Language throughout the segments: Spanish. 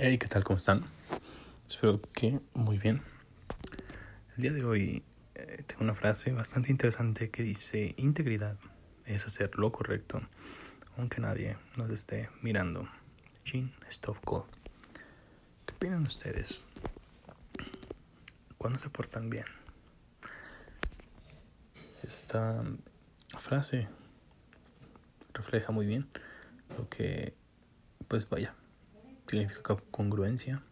Hey, ¿qué tal? ¿Cómo están? Espero que muy bien. El día de hoy eh, tengo una frase bastante interesante que dice, integridad es hacer lo correcto, aunque nadie nos esté mirando. Jean Stofko. ¿Qué opinan ustedes? ¿Cuándo se portan bien? Esta frase refleja muy bien lo que, pues vaya, significa congruencia,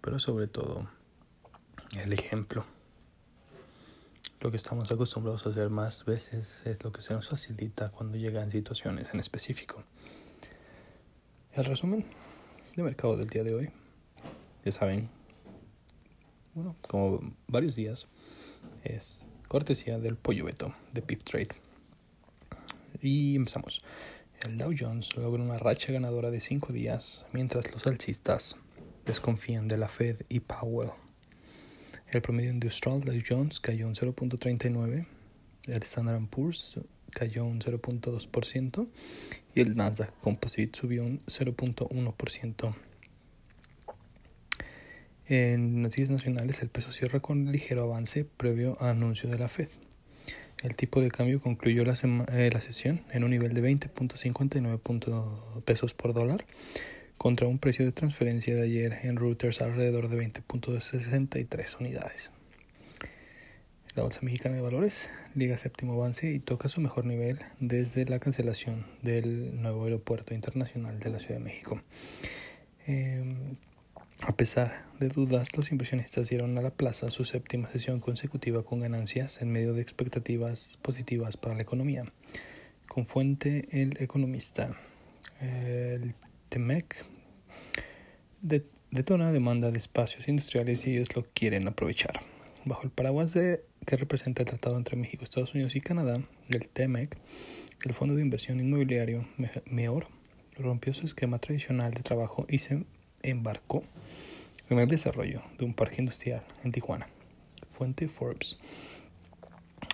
pero sobre todo el ejemplo. Lo que estamos acostumbrados a hacer más veces es lo que se nos facilita cuando llegan situaciones en específico. El resumen de mercado del día de hoy, ya saben, bueno, como varios días, es cortesía del pollo beto de Pip Trade. Y empezamos. El Dow Jones logra una racha ganadora de 5 días, mientras los alcistas desconfían de la Fed y Powell. El promedio industrial Dow Jones cayó un 0.39, el Standard Poor's cayó un 0.2% y el Nasdaq Composite subió un 0.1%. En noticias nacionales, el peso cierra con ligero avance previo a anuncio de la Fed. El tipo de cambio concluyó la, eh, sesión en un nivel de 20.59 pesos por dólar contra un precio de transferencia de ayer en Reuters alrededor de 20.63 unidades. La Bolsa Mexicana de Valores liga séptimo avance y toca su mejor nivel desde la cancelación del nuevo aeropuerto internacional de la Ciudad de México. Eh, a pesar de dudas, los inversionistas dieron a la plaza su séptima sesión consecutiva con ganancias en medio de expectativas positivas para la economía. Con fuente el economista, el TEMEC detona demanda de espacios industriales y ellos lo quieren aprovechar. Bajo el paraguas de, que representa el tratado entre México, Estados Unidos y Canadá, el TEMEC, el Fondo de Inversión Inmobiliario MEOR rompió su esquema tradicional de trabajo y se embarcó en el desarrollo de un parque industrial en Tijuana. Fuente Forbes.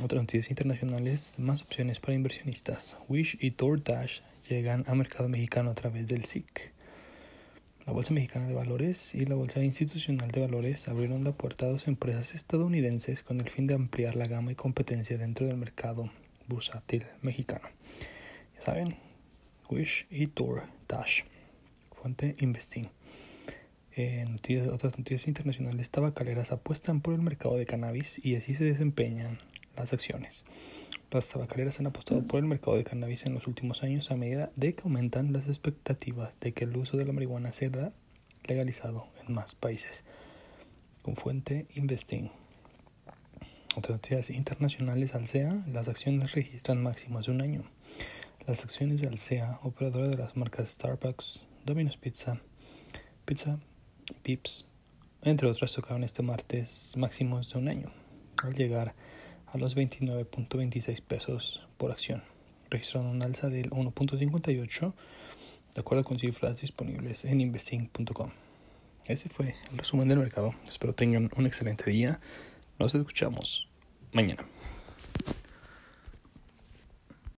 Otras noticias internacionales, más opciones para inversionistas. Wish y DoorDash llegan al mercado mexicano a través del SIC. La Bolsa Mexicana de Valores y la Bolsa Institucional de Valores abrieron la puerta a dos empresas estadounidenses con el fin de ampliar la gama y competencia dentro del mercado bursátil mexicano. Ya saben, Wish y DoorDash. Fuente Investing. En otras noticias internacionales, tabacaleras apuestan por el mercado de cannabis y así se desempeñan las acciones. Las tabacaleras han apostado por el mercado de cannabis en los últimos años a medida de que aumentan las expectativas de que el uso de la marihuana sea legalizado en más países. Con fuente Investing. Otras noticias internacionales, Alsea, las acciones registran máximos de un año. Las acciones de Alsea, operadora de las marcas Starbucks, Domino's Pizza, Pizza pips, entre otras, tocaron este martes máximos de un año, al llegar a los 29.26 pesos por acción, registrando un alza del 1.58 de acuerdo con cifras disponibles en investing.com. Ese fue el resumen del mercado. Espero tengan un excelente día. Nos escuchamos mañana.